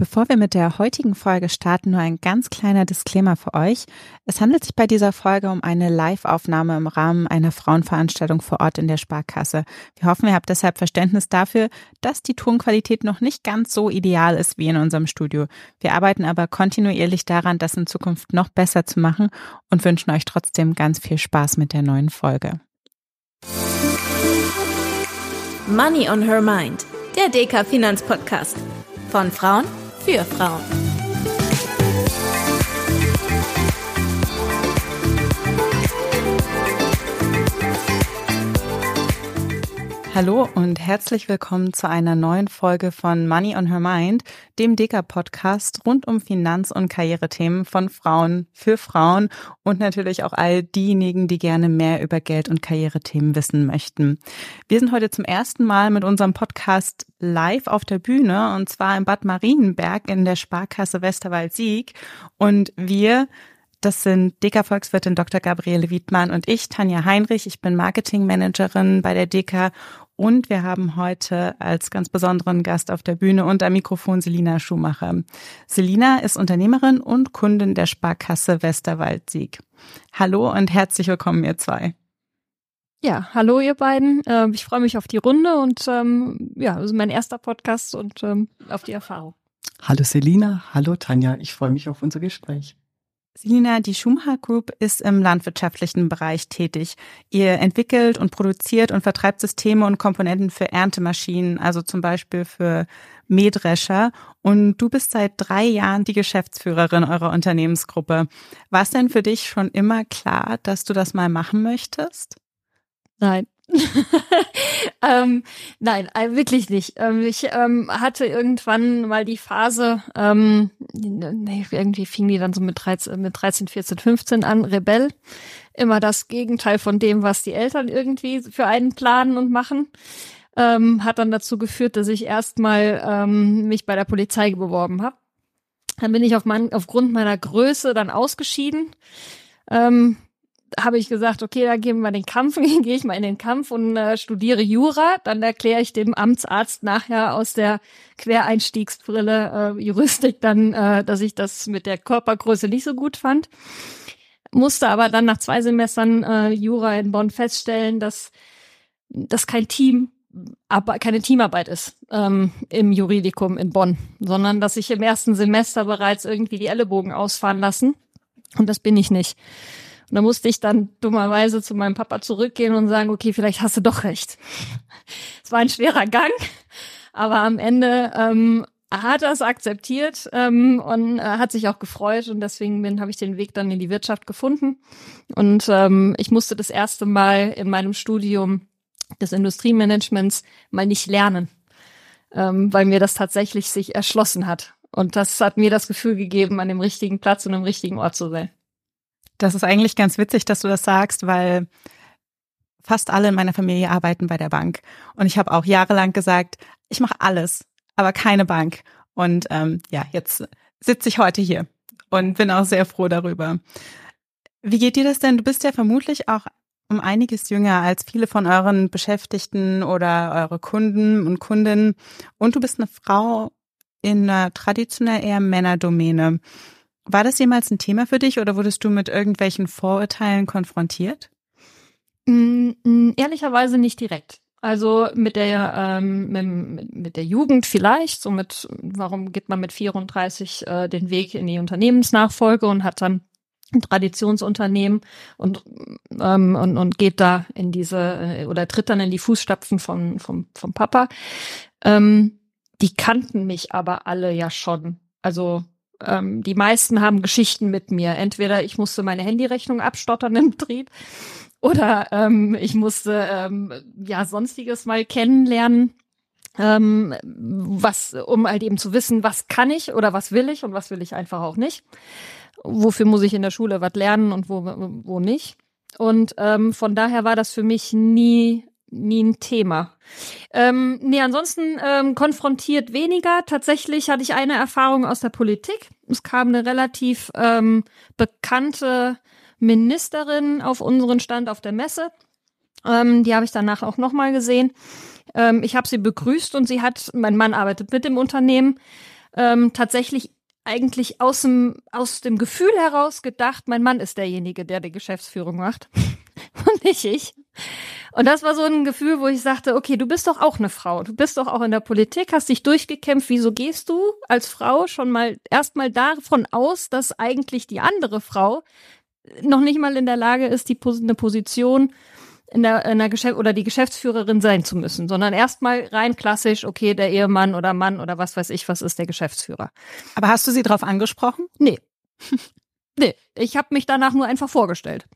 Bevor wir mit der heutigen Folge starten, nur ein ganz kleiner Disclaimer für euch. Es handelt sich bei dieser Folge um eine Live-Aufnahme im Rahmen einer Frauenveranstaltung vor Ort in der Sparkasse. Wir hoffen, ihr habt deshalb Verständnis dafür, dass die Tonqualität noch nicht ganz so ideal ist wie in unserem Studio. Wir arbeiten aber kontinuierlich daran, das in Zukunft noch besser zu machen und wünschen euch trotzdem ganz viel Spaß mit der neuen Folge. Money on Her Mind, der DK Finanzpodcast. Von Frauen für Frauen. Hallo und herzlich willkommen zu einer neuen Folge von Money on Her Mind, dem Deka-Podcast rund um Finanz- und Karrierethemen von Frauen für Frauen und natürlich auch all diejenigen, die gerne mehr über Geld- und Karrierethemen wissen möchten. Wir sind heute zum ersten Mal mit unserem Podcast live auf der Bühne und zwar in Bad Marienberg in der Sparkasse Westerwald-Sieg und wir das sind DK Volkswirtin Dr. Gabriele Wiedmann und ich, Tanja Heinrich. Ich bin Marketingmanagerin bei der DK und wir haben heute als ganz besonderen Gast auf der Bühne und am Mikrofon Selina Schumacher. Selina ist Unternehmerin und Kundin der Sparkasse Westerwald-Sieg. Hallo und herzlich willkommen, ihr zwei. Ja, hallo ihr beiden. Ähm, ich freue mich auf die Runde und ähm, ja, das ist mein erster Podcast und ähm, auf die Erfahrung. Hallo Selina, hallo Tanja, ich freue mich auf unser Gespräch. Selina, die Schumacher Group ist im landwirtschaftlichen Bereich tätig. Ihr entwickelt und produziert und vertreibt Systeme und Komponenten für Erntemaschinen, also zum Beispiel für Mähdrescher. Und du bist seit drei Jahren die Geschäftsführerin eurer Unternehmensgruppe. War es denn für dich schon immer klar, dass du das mal machen möchtest? Nein. ähm, nein, äh, wirklich nicht. Ähm, ich ähm, hatte irgendwann mal die Phase, ähm, irgendwie fing die dann so mit 13, mit 13, 14, 15 an, Rebell. Immer das Gegenteil von dem, was die Eltern irgendwie für einen planen und machen. Ähm, hat dann dazu geführt, dass ich erstmal ähm, mich bei der Polizei beworben habe. Dann bin ich auf mein, aufgrund meiner Größe dann ausgeschieden. Ähm, habe ich gesagt, okay, da gehen wir den Kampf, gehe ich mal in den Kampf und äh, studiere Jura. Dann erkläre ich dem Amtsarzt nachher aus der Quereinstiegsbrille äh, Juristik dann, äh, dass ich das mit der Körpergröße nicht so gut fand. Musste aber dann nach zwei Semestern äh, Jura in Bonn feststellen, dass das kein Team aber keine Teamarbeit ist ähm, im Juridikum in Bonn, sondern dass ich im ersten Semester bereits irgendwie die Ellenbogen ausfahren lassen. Und das bin ich nicht. Und da musste ich dann dummerweise zu meinem Papa zurückgehen und sagen, okay, vielleicht hast du doch recht. Es war ein schwerer Gang, aber am Ende ähm, hat er es akzeptiert ähm, und äh, hat sich auch gefreut und deswegen bin habe ich den Weg dann in die Wirtschaft gefunden und ähm, ich musste das erste Mal in meinem Studium des Industriemanagements mal nicht lernen, ähm, weil mir das tatsächlich sich erschlossen hat und das hat mir das Gefühl gegeben, an dem richtigen Platz und am richtigen Ort zu sein. Das ist eigentlich ganz witzig, dass du das sagst, weil fast alle in meiner Familie arbeiten bei der Bank. Und ich habe auch jahrelang gesagt, ich mache alles, aber keine Bank. Und ähm, ja, jetzt sitze ich heute hier und bin auch sehr froh darüber. Wie geht dir das denn? Du bist ja vermutlich auch um einiges jünger als viele von euren Beschäftigten oder eure Kunden und Kundinnen. Und du bist eine Frau in einer traditionell eher Männerdomäne. War das jemals ein Thema für dich oder wurdest du mit irgendwelchen Vorurteilen konfrontiert? Mm, mm, ehrlicherweise nicht direkt. Also mit der ähm, mit, mit der Jugend vielleicht, so mit warum geht man mit 34 äh, den Weg in die Unternehmensnachfolge und hat dann ein Traditionsunternehmen und ähm, und, und geht da in diese äh, oder tritt dann in die Fußstapfen von vom vom Papa. Ähm, die kannten mich aber alle ja schon. Also ähm, die meisten haben Geschichten mit mir. Entweder ich musste meine Handyrechnung abstottern im Betrieb oder ähm, ich musste ähm, ja sonstiges mal kennenlernen, ähm, was, um halt eben zu wissen, was kann ich oder was will ich und was will ich einfach auch nicht. Wofür muss ich in der Schule was lernen und wo, wo nicht. Und ähm, von daher war das für mich nie nie ein Thema. Ähm, nee, ansonsten ähm, konfrontiert weniger. Tatsächlich hatte ich eine Erfahrung aus der Politik. Es kam eine relativ ähm, bekannte Ministerin auf unseren Stand auf der Messe. Ähm, die habe ich danach auch nochmal gesehen. Ähm, ich habe sie begrüßt und sie hat, mein Mann arbeitet mit dem Unternehmen, ähm, tatsächlich eigentlich aus dem, aus dem Gefühl heraus gedacht, mein Mann ist derjenige, der die Geschäftsführung macht und nicht ich. Und das war so ein Gefühl, wo ich sagte, okay, du bist doch auch eine Frau. Du bist doch auch in der Politik, hast dich durchgekämpft. Wieso gehst du als Frau schon mal erstmal davon aus, dass eigentlich die andere Frau noch nicht mal in der Lage ist, die eine Position in der, in der Geschäft oder die Geschäftsführerin sein zu müssen, sondern erstmal rein klassisch, okay, der Ehemann oder Mann oder was weiß ich, was ist der Geschäftsführer. Aber hast du sie darauf angesprochen? Nee. nee, ich habe mich danach nur einfach vorgestellt.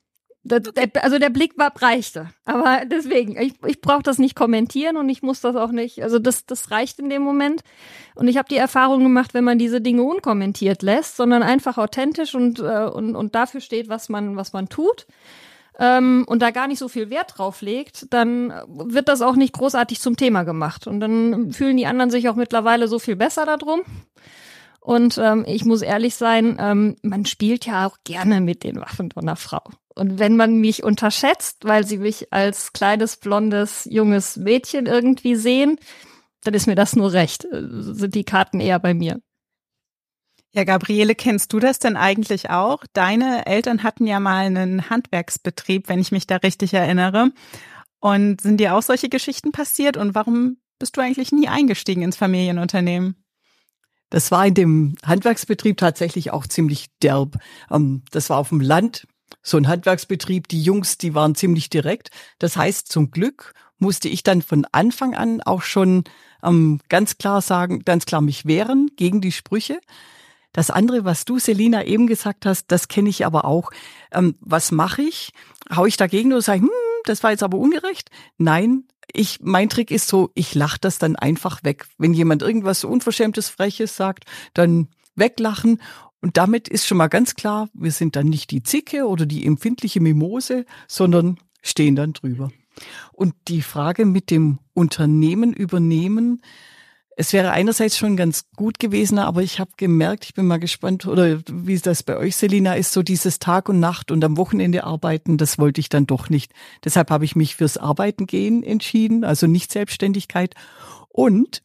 Der, der, also der Blick war breichte. Aber deswegen, ich, ich brauche das nicht kommentieren und ich muss das auch nicht. Also das, das reicht in dem Moment. Und ich habe die Erfahrung gemacht, wenn man diese Dinge unkommentiert lässt, sondern einfach authentisch und, äh, und, und dafür steht, was man, was man tut, ähm, und da gar nicht so viel Wert drauf legt, dann wird das auch nicht großartig zum Thema gemacht. Und dann fühlen die anderen sich auch mittlerweile so viel besser darum. Und ähm, ich muss ehrlich sein, ähm, man spielt ja auch gerne mit den Waffen von einer Frau. Und wenn man mich unterschätzt, weil sie mich als kleines, blondes, junges Mädchen irgendwie sehen, dann ist mir das nur recht. Äh, sind die Karten eher bei mir. Ja, Gabriele, kennst du das denn eigentlich auch? Deine Eltern hatten ja mal einen Handwerksbetrieb, wenn ich mich da richtig erinnere. Und sind dir auch solche Geschichten passiert? Und warum bist du eigentlich nie eingestiegen ins Familienunternehmen? Das war in dem Handwerksbetrieb tatsächlich auch ziemlich derb. Ähm, das war auf dem Land, so ein Handwerksbetrieb. Die Jungs, die waren ziemlich direkt. Das heißt, zum Glück musste ich dann von Anfang an auch schon ähm, ganz klar sagen, ganz klar mich wehren gegen die Sprüche. Das andere, was du, Selina, eben gesagt hast, das kenne ich aber auch. Ähm, was mache ich? Hau ich dagegen oder sage, hm, das war jetzt aber ungerecht? Nein, ich, mein Trick ist so, ich lache das dann einfach weg. Wenn jemand irgendwas Unverschämtes, Freches sagt, dann weglachen. Und damit ist schon mal ganz klar, wir sind dann nicht die Zicke oder die empfindliche Mimose, sondern stehen dann drüber. Und die Frage mit dem Unternehmen übernehmen, es wäre einerseits schon ganz gut gewesen, aber ich habe gemerkt, ich bin mal gespannt, oder wie das bei euch, Selina, ist, so dieses Tag und Nacht und am Wochenende arbeiten, das wollte ich dann doch nicht. Deshalb habe ich mich fürs Arbeiten gehen entschieden, also nicht Selbstständigkeit. Und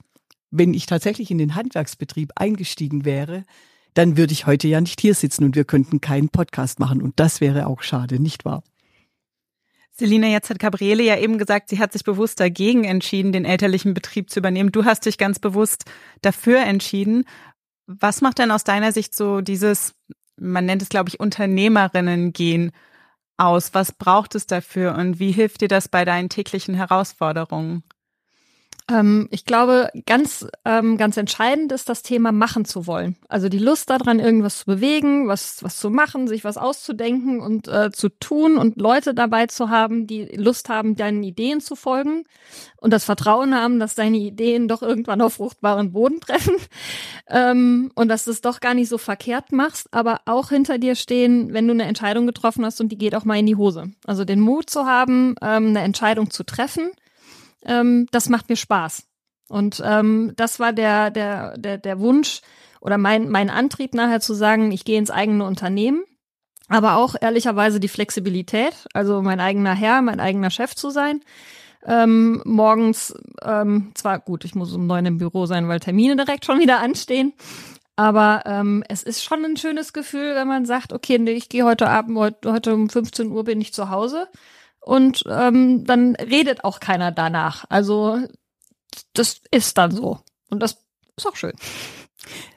wenn ich tatsächlich in den Handwerksbetrieb eingestiegen wäre, dann würde ich heute ja nicht hier sitzen und wir könnten keinen Podcast machen. Und das wäre auch schade, nicht wahr? Selina, jetzt hat Gabriele ja eben gesagt, sie hat sich bewusst dagegen entschieden, den elterlichen Betrieb zu übernehmen. Du hast dich ganz bewusst dafür entschieden. Was macht denn aus deiner Sicht so dieses, man nennt es, glaube ich, Unternehmerinnen-Gehen aus? Was braucht es dafür und wie hilft dir das bei deinen täglichen Herausforderungen? Ähm, ich glaube, ganz, ähm, ganz entscheidend ist das Thema machen zu wollen. Also die Lust daran, irgendwas zu bewegen, was, was zu machen, sich was auszudenken und äh, zu tun und Leute dabei zu haben, die Lust haben, deinen Ideen zu folgen und das Vertrauen haben, dass deine Ideen doch irgendwann auf fruchtbaren Boden treffen ähm, und dass du es doch gar nicht so verkehrt machst, aber auch hinter dir stehen, wenn du eine Entscheidung getroffen hast und die geht auch mal in die Hose. Also den Mut zu haben, ähm, eine Entscheidung zu treffen ähm, das macht mir Spaß. Und ähm, das war der, der, der, der Wunsch oder mein, mein Antrieb nachher zu sagen, ich gehe ins eigene Unternehmen, aber auch ehrlicherweise die Flexibilität, also mein eigener Herr, mein eigener Chef zu sein. Ähm, morgens, ähm, zwar gut, ich muss um neun im Büro sein, weil Termine direkt schon wieder anstehen. Aber ähm, es ist schon ein schönes Gefühl, wenn man sagt, okay, nee, ich gehe heute Abend, heute, heute um 15 Uhr bin ich zu Hause und ähm, dann redet auch keiner danach. Also das ist dann so und das ist auch schön.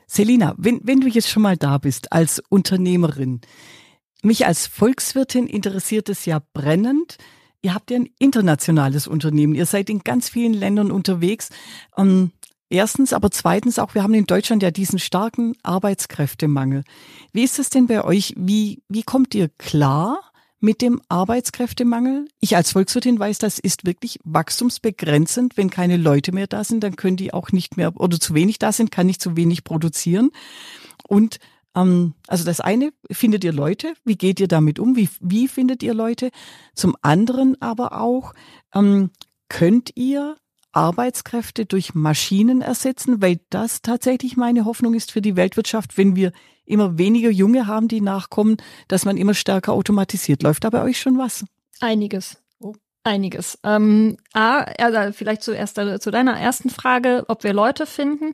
Selina, wenn, wenn du jetzt schon mal da bist als Unternehmerin, mich als Volkswirtin interessiert es ja brennend. Ihr habt ja ein internationales Unternehmen. Ihr seid in ganz vielen Ländern unterwegs. Ähm, erstens, aber zweitens auch, wir haben in Deutschland ja diesen starken Arbeitskräftemangel. Wie ist es denn bei euch? Wie, wie kommt ihr klar mit dem Arbeitskräftemangel. Ich als Volkswirtin weiß, das ist wirklich wachstumsbegrenzend. Wenn keine Leute mehr da sind, dann können die auch nicht mehr oder zu wenig da sind, kann nicht zu wenig produzieren. Und ähm, also das eine, findet ihr Leute? Wie geht ihr damit um? Wie, wie findet ihr Leute? Zum anderen aber auch, ähm, könnt ihr Arbeitskräfte durch Maschinen ersetzen, weil das tatsächlich meine Hoffnung ist für die Weltwirtschaft, wenn wir immer weniger Junge haben, die nachkommen, dass man immer stärker automatisiert. Läuft da bei euch schon was? Einiges. Einiges. Ähm, A, also vielleicht zuerst äh, zu deiner ersten Frage, ob wir Leute finden.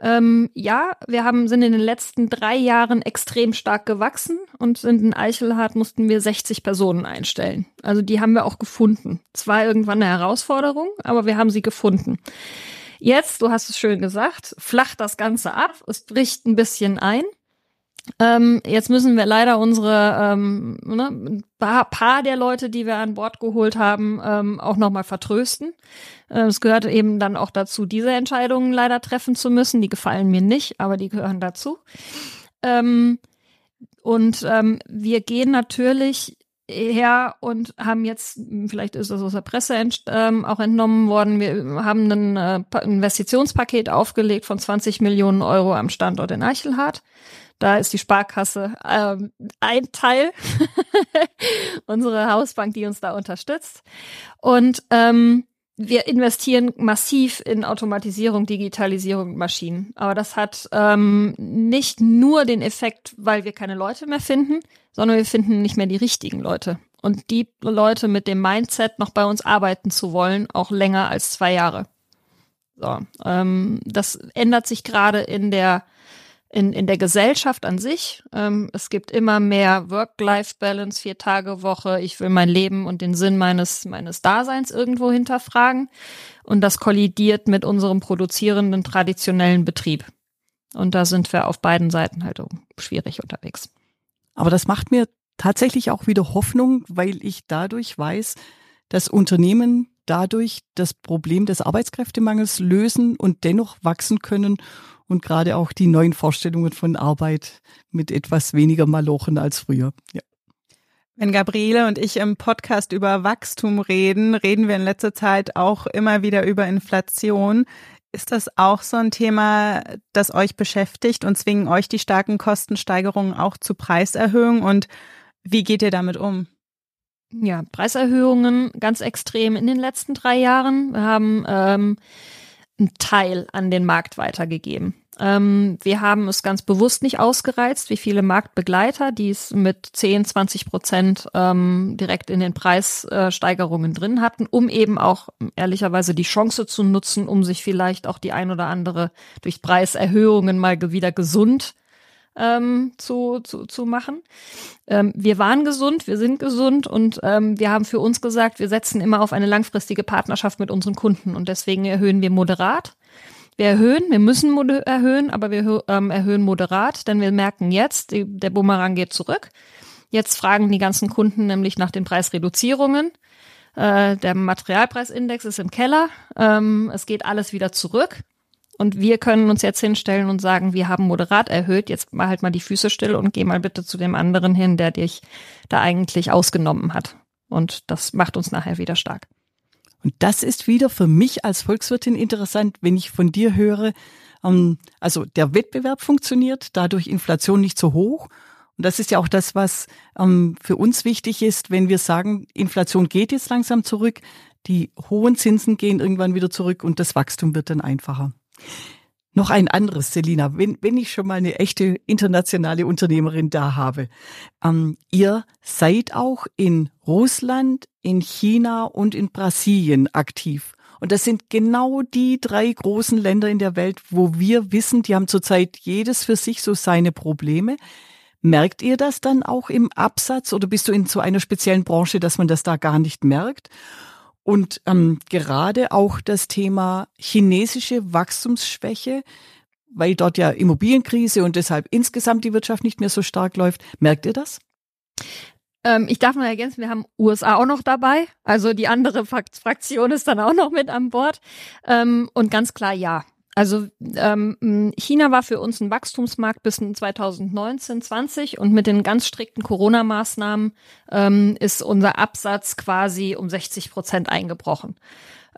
Ähm, ja, wir haben sind in den letzten drei Jahren extrem stark gewachsen und sind in Eichelhardt mussten wir 60 Personen einstellen. Also die haben wir auch gefunden. Zwar irgendwann eine Herausforderung, aber wir haben sie gefunden. Jetzt, du hast es schön gesagt, flacht das Ganze ab, es bricht ein bisschen ein. Ähm, jetzt müssen wir leider unsere ähm, ne, ein paar der Leute, die wir an Bord geholt haben, ähm, auch nochmal vertrösten. Äh, es gehört eben dann auch dazu, diese Entscheidungen leider treffen zu müssen. Die gefallen mir nicht, aber die gehören dazu. Ähm, und ähm, wir gehen natürlich her und haben jetzt, vielleicht ist das aus der Presse ent, ähm, auch entnommen worden, wir haben ein äh, Investitionspaket aufgelegt von 20 Millionen Euro am Standort in Eichelhardt. Da ist die Sparkasse ähm, ein Teil, unsere Hausbank, die uns da unterstützt. Und ähm, wir investieren massiv in Automatisierung, Digitalisierung Maschinen. Aber das hat ähm, nicht nur den Effekt, weil wir keine Leute mehr finden, sondern wir finden nicht mehr die richtigen Leute. Und die Leute mit dem Mindset, noch bei uns arbeiten zu wollen, auch länger als zwei Jahre. So, ähm, das ändert sich gerade in der in, in der Gesellschaft an sich. Ähm, es gibt immer mehr Work-Life-Balance, vier Tage Woche. Ich will mein Leben und den Sinn meines, meines Daseins irgendwo hinterfragen. Und das kollidiert mit unserem produzierenden traditionellen Betrieb. Und da sind wir auf beiden Seiten halt schwierig unterwegs. Aber das macht mir tatsächlich auch wieder Hoffnung, weil ich dadurch weiß, dass Unternehmen dadurch das Problem des Arbeitskräftemangels lösen und dennoch wachsen können und gerade auch die neuen Vorstellungen von Arbeit mit etwas weniger Malochen als früher. Ja. Wenn Gabriele und ich im Podcast über Wachstum reden, reden wir in letzter Zeit auch immer wieder über Inflation. Ist das auch so ein Thema, das euch beschäftigt und zwingen euch die starken Kostensteigerungen auch zu Preiserhöhungen? Und wie geht ihr damit um? Ja, Preiserhöhungen ganz extrem in den letzten drei Jahren. Wir haben ähm, einen Teil an den Markt weitergegeben. Ähm, wir haben es ganz bewusst nicht ausgereizt, wie viele Marktbegleiter, die es mit 10, 20 Prozent ähm, direkt in den Preissteigerungen äh, drin hatten, um eben auch ehrlicherweise die Chance zu nutzen, um sich vielleicht auch die ein oder andere durch Preiserhöhungen mal wieder gesund ähm, zu, zu, zu machen. Ähm, wir waren gesund, wir sind gesund und ähm, wir haben für uns gesagt, wir setzen immer auf eine langfristige Partnerschaft mit unseren Kunden und deswegen erhöhen wir moderat. Wir erhöhen, wir müssen erhöhen, aber wir ähm, erhöhen moderat, denn wir merken jetzt, die, der Bumerang geht zurück. Jetzt fragen die ganzen Kunden nämlich nach den Preisreduzierungen. Äh, der Materialpreisindex ist im Keller. Ähm, es geht alles wieder zurück. Und wir können uns jetzt hinstellen und sagen, wir haben moderat erhöht, jetzt mal halt mal die Füße still und geh mal bitte zu dem anderen hin, der dich da eigentlich ausgenommen hat. Und das macht uns nachher wieder stark. Und das ist wieder für mich als Volkswirtin interessant, wenn ich von dir höre, ähm, also der Wettbewerb funktioniert, dadurch Inflation nicht so hoch. Und das ist ja auch das, was ähm, für uns wichtig ist, wenn wir sagen, Inflation geht jetzt langsam zurück, die hohen Zinsen gehen irgendwann wieder zurück und das Wachstum wird dann einfacher. Noch ein anderes, Selina, wenn, wenn ich schon mal eine echte internationale Unternehmerin da habe. Ähm, ihr seid auch in Russland, in China und in Brasilien aktiv. Und das sind genau die drei großen Länder in der Welt, wo wir wissen, die haben zurzeit jedes für sich so seine Probleme. Merkt ihr das dann auch im Absatz oder bist du in so einer speziellen Branche, dass man das da gar nicht merkt? Und ähm, gerade auch das Thema chinesische Wachstumsschwäche, weil dort ja Immobilienkrise und deshalb insgesamt die Wirtschaft nicht mehr so stark läuft. Merkt ihr das? Ähm, ich darf noch ergänzen, wir haben USA auch noch dabei. Also die andere Fraktion ist dann auch noch mit an Bord. Ähm, und ganz klar ja. Also ähm, China war für uns ein Wachstumsmarkt bis 2019, 20 und mit den ganz strikten Corona-Maßnahmen ähm, ist unser Absatz quasi um 60 Prozent eingebrochen.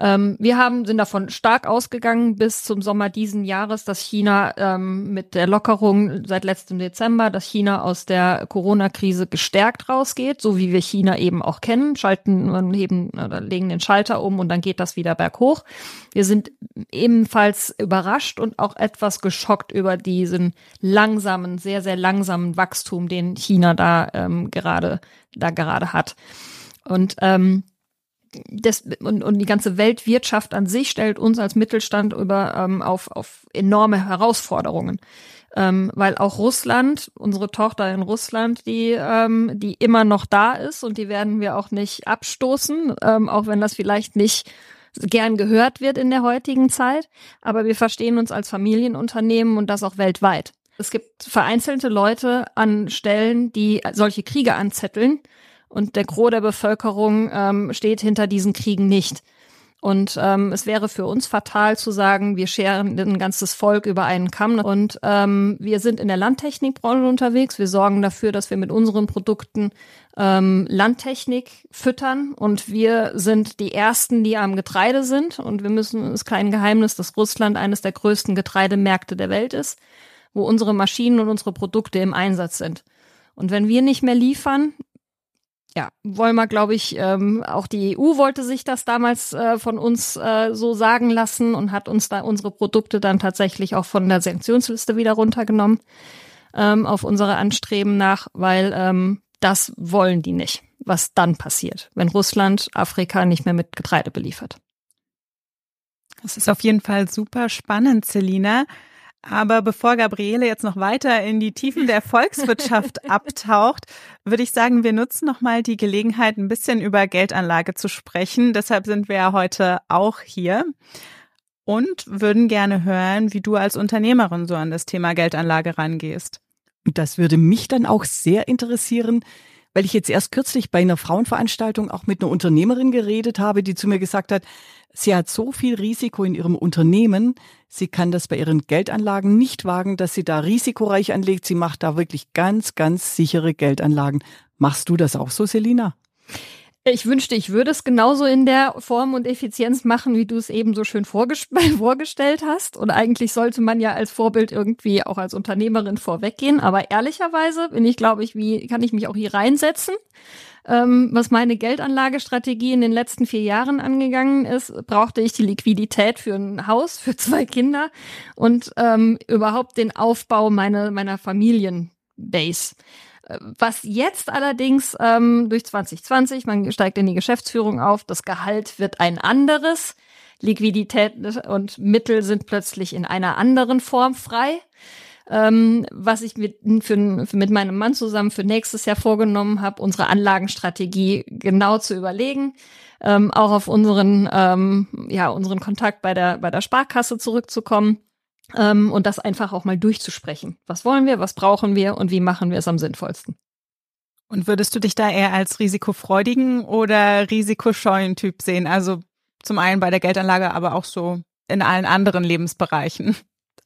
Ähm, wir haben, sind davon stark ausgegangen bis zum Sommer diesen Jahres, dass China ähm, mit der Lockerung seit letztem Dezember, dass China aus der Corona-Krise gestärkt rausgeht, so wie wir China eben auch kennen, schalten, heben oder legen den Schalter um und dann geht das wieder berghoch. Wir sind ebenfalls überrascht und auch etwas geschockt über diesen langsamen, sehr, sehr langsamen Wachstum, den China da ähm, gerade, da gerade hat. Und ähm, das, und, und die ganze Weltwirtschaft an sich stellt uns als Mittelstand über ähm, auf, auf enorme Herausforderungen. Ähm, weil auch Russland, unsere Tochter in Russland, die, ähm, die immer noch da ist und die werden wir auch nicht abstoßen, ähm, auch wenn das vielleicht nicht gern gehört wird in der heutigen Zeit. Aber wir verstehen uns als Familienunternehmen und das auch weltweit. Es gibt vereinzelte Leute an Stellen, die solche Kriege anzetteln und der Gros der Bevölkerung ähm, steht hinter diesen Kriegen nicht. Und ähm, es wäre für uns fatal zu sagen, wir scheren ein ganzes Volk über einen Kamm. Und ähm, wir sind in der Landtechnikbranche unterwegs. Wir sorgen dafür, dass wir mit unseren Produkten ähm, Landtechnik füttern. Und wir sind die Ersten, die am Getreide sind. Und wir müssen, es ist kein Geheimnis, dass Russland eines der größten Getreidemärkte der Welt ist, wo unsere Maschinen und unsere Produkte im Einsatz sind. Und wenn wir nicht mehr liefern, ja, wollen wir, glaube ich, ähm, auch die EU wollte sich das damals äh, von uns äh, so sagen lassen und hat uns da unsere Produkte dann tatsächlich auch von der Sanktionsliste wieder runtergenommen ähm, auf unsere Anstreben nach, weil ähm, das wollen die nicht, was dann passiert, wenn Russland Afrika nicht mehr mit Getreide beliefert. Das ist auf jeden Fall super spannend, Selina. Aber bevor Gabriele jetzt noch weiter in die Tiefen der Volkswirtschaft abtaucht, würde ich sagen, wir nutzen nochmal die Gelegenheit, ein bisschen über Geldanlage zu sprechen. Deshalb sind wir ja heute auch hier und würden gerne hören, wie du als Unternehmerin so an das Thema Geldanlage rangehst. Das würde mich dann auch sehr interessieren, weil ich jetzt erst kürzlich bei einer Frauenveranstaltung auch mit einer Unternehmerin geredet habe, die zu mir gesagt hat, sie hat so viel Risiko in ihrem Unternehmen, sie kann das bei ihren Geldanlagen nicht wagen, dass sie da risikoreich anlegt. Sie macht da wirklich ganz, ganz sichere Geldanlagen. Machst du das auch so, Selina? Ich wünschte, ich würde es genauso in der Form und Effizienz machen, wie du es eben so schön vorgestellt hast. Und eigentlich sollte man ja als Vorbild irgendwie auch als Unternehmerin vorweggehen. Aber ehrlicherweise bin ich, glaube ich, wie kann ich mich auch hier reinsetzen? Ähm, was meine Geldanlagestrategie in den letzten vier Jahren angegangen ist, brauchte ich die Liquidität für ein Haus, für zwei Kinder und ähm, überhaupt den Aufbau meiner, meiner Familienbase. Was jetzt allerdings ähm, durch 2020, man steigt in die Geschäftsführung auf, das Gehalt wird ein anderes, Liquidität und Mittel sind plötzlich in einer anderen Form frei. Ähm, was ich mit, für, für, mit meinem Mann zusammen für nächstes Jahr vorgenommen habe, unsere Anlagenstrategie genau zu überlegen, ähm, auch auf unseren, ähm, ja, unseren Kontakt bei der, bei der Sparkasse zurückzukommen ähm, und das einfach auch mal durchzusprechen. Was wollen wir, was brauchen wir und wie machen wir es am sinnvollsten? Und würdest du dich da eher als risikofreudigen oder risikoscheuen Typ sehen? Also zum einen bei der Geldanlage, aber auch so in allen anderen Lebensbereichen.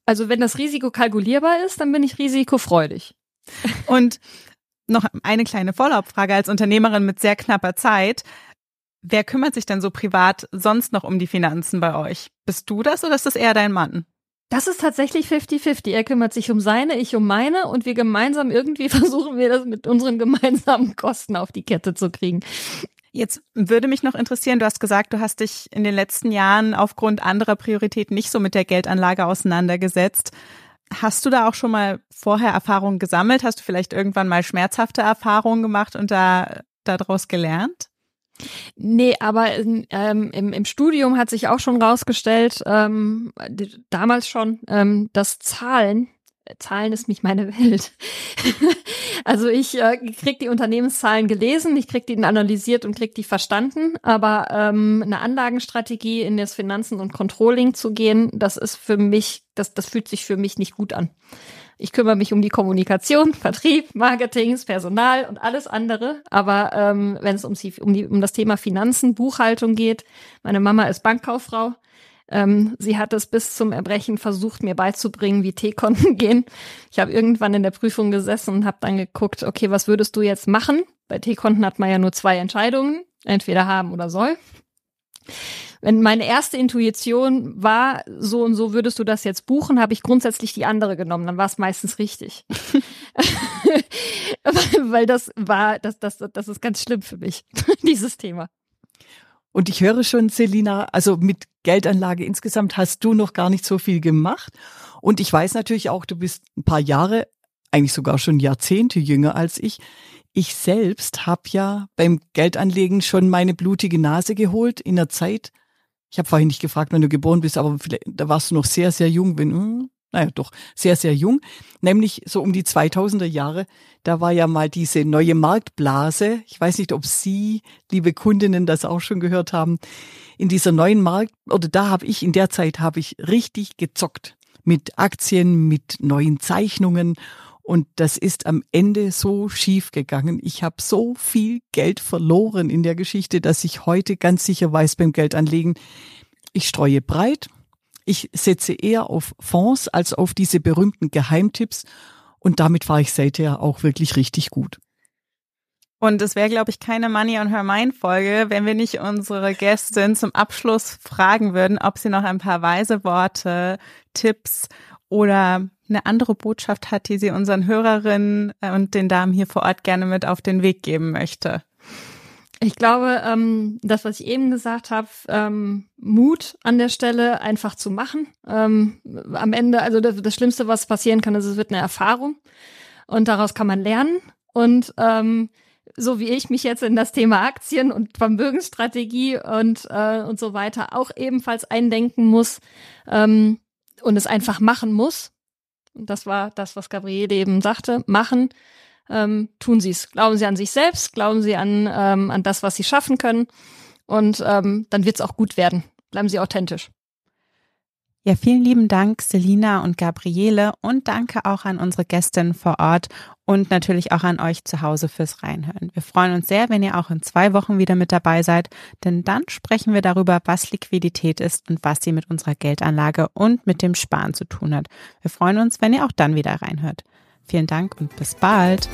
Also wenn das Risiko kalkulierbar ist, dann bin ich risikofreudig. Und noch eine kleine Follow-up-Frage als Unternehmerin mit sehr knapper Zeit. Wer kümmert sich denn so privat sonst noch um die Finanzen bei euch? Bist du das oder ist das eher dein Mann? Das ist tatsächlich 50-50. Er kümmert sich um seine, ich um meine und wir gemeinsam irgendwie versuchen wir das mit unseren gemeinsamen Kosten auf die Kette zu kriegen. Jetzt würde mich noch interessieren, du hast gesagt, du hast dich in den letzten Jahren aufgrund anderer Prioritäten nicht so mit der Geldanlage auseinandergesetzt. Hast du da auch schon mal vorher Erfahrungen gesammelt? Hast du vielleicht irgendwann mal schmerzhafte Erfahrungen gemacht und da daraus gelernt? Nee, aber ähm, im, im Studium hat sich auch schon rausgestellt, ähm, damals schon, ähm, dass Zahlen, Zahlen ist nicht meine Welt. also ich äh, krieg die Unternehmenszahlen gelesen, ich krieg die analysiert und krieg die verstanden, aber ähm, eine Anlagenstrategie in das Finanzen und Controlling zu gehen, das ist für mich, das, das fühlt sich für mich nicht gut an. Ich kümmere mich um die Kommunikation, Vertrieb, Marketing, Personal und alles andere. Aber ähm, wenn es um, um, die, um das Thema Finanzen, Buchhaltung geht, meine Mama ist Bankkauffrau. Ähm, sie hat es bis zum Erbrechen versucht, mir beizubringen, wie T-Konten gehen. Ich habe irgendwann in der Prüfung gesessen und habe dann geguckt, okay, was würdest du jetzt machen? Bei T-Konten hat man ja nur zwei Entscheidungen, entweder haben oder soll wenn meine erste Intuition war, so und so würdest du das jetzt buchen, habe ich grundsätzlich die andere genommen. Dann war es meistens richtig. Weil das war, das, das, das ist ganz schlimm für mich, dieses Thema. Und ich höre schon, Selina, also mit Geldanlage insgesamt hast du noch gar nicht so viel gemacht. Und ich weiß natürlich auch, du bist ein paar Jahre, eigentlich sogar schon Jahrzehnte jünger als ich. Ich selbst habe ja beim Geldanlegen schon meine blutige Nase geholt in der Zeit. Ich habe vorhin nicht gefragt, wann du geboren bist, aber da warst du noch sehr, sehr jung. Wenn, hm, naja, doch sehr, sehr jung. Nämlich so um die 2000er Jahre. Da war ja mal diese neue Marktblase. Ich weiß nicht, ob Sie, liebe Kundinnen, das auch schon gehört haben. In dieser neuen Markt, oder da habe ich, in der Zeit habe ich richtig gezockt. Mit Aktien, mit neuen Zeichnungen und das ist am Ende so schief gegangen. Ich habe so viel Geld verloren in der Geschichte, dass ich heute ganz sicher weiß beim Geldanlegen, ich streue breit. Ich setze eher auf Fonds als auf diese berühmten Geheimtipps. Und damit fahre ich seither auch wirklich richtig gut. Und es wäre, glaube ich, keine Money on Her Mind Folge, wenn wir nicht unsere Gästin zum Abschluss fragen würden, ob sie noch ein paar weise Worte, Tipps oder eine andere Botschaft hat, die sie unseren Hörerinnen äh, und den Damen hier vor Ort gerne mit auf den Weg geben möchte. Ich glaube, ähm, das, was ich eben gesagt habe, ähm, Mut an der Stelle einfach zu machen. Ähm, am Ende, also das, das, Schlimmste, was passieren kann, ist, es wird eine Erfahrung und daraus kann man lernen. Und ähm, so wie ich mich jetzt in das Thema Aktien und Vermögensstrategie und äh, und so weiter auch ebenfalls eindenken muss ähm, und es einfach machen muss, und das war das, was Gabriele eben sagte, machen, ähm, tun Sie es. Glauben Sie an sich selbst, glauben Sie an, ähm, an das, was Sie schaffen können. Und ähm, dann wird es auch gut werden. Bleiben Sie authentisch. Ja, vielen lieben Dank, Selina und Gabriele und danke auch an unsere Gästin vor Ort und natürlich auch an euch zu Hause fürs Reinhören. Wir freuen uns sehr, wenn ihr auch in zwei Wochen wieder mit dabei seid, denn dann sprechen wir darüber, was Liquidität ist und was sie mit unserer Geldanlage und mit dem Sparen zu tun hat. Wir freuen uns, wenn ihr auch dann wieder reinhört. Vielen Dank und bis bald.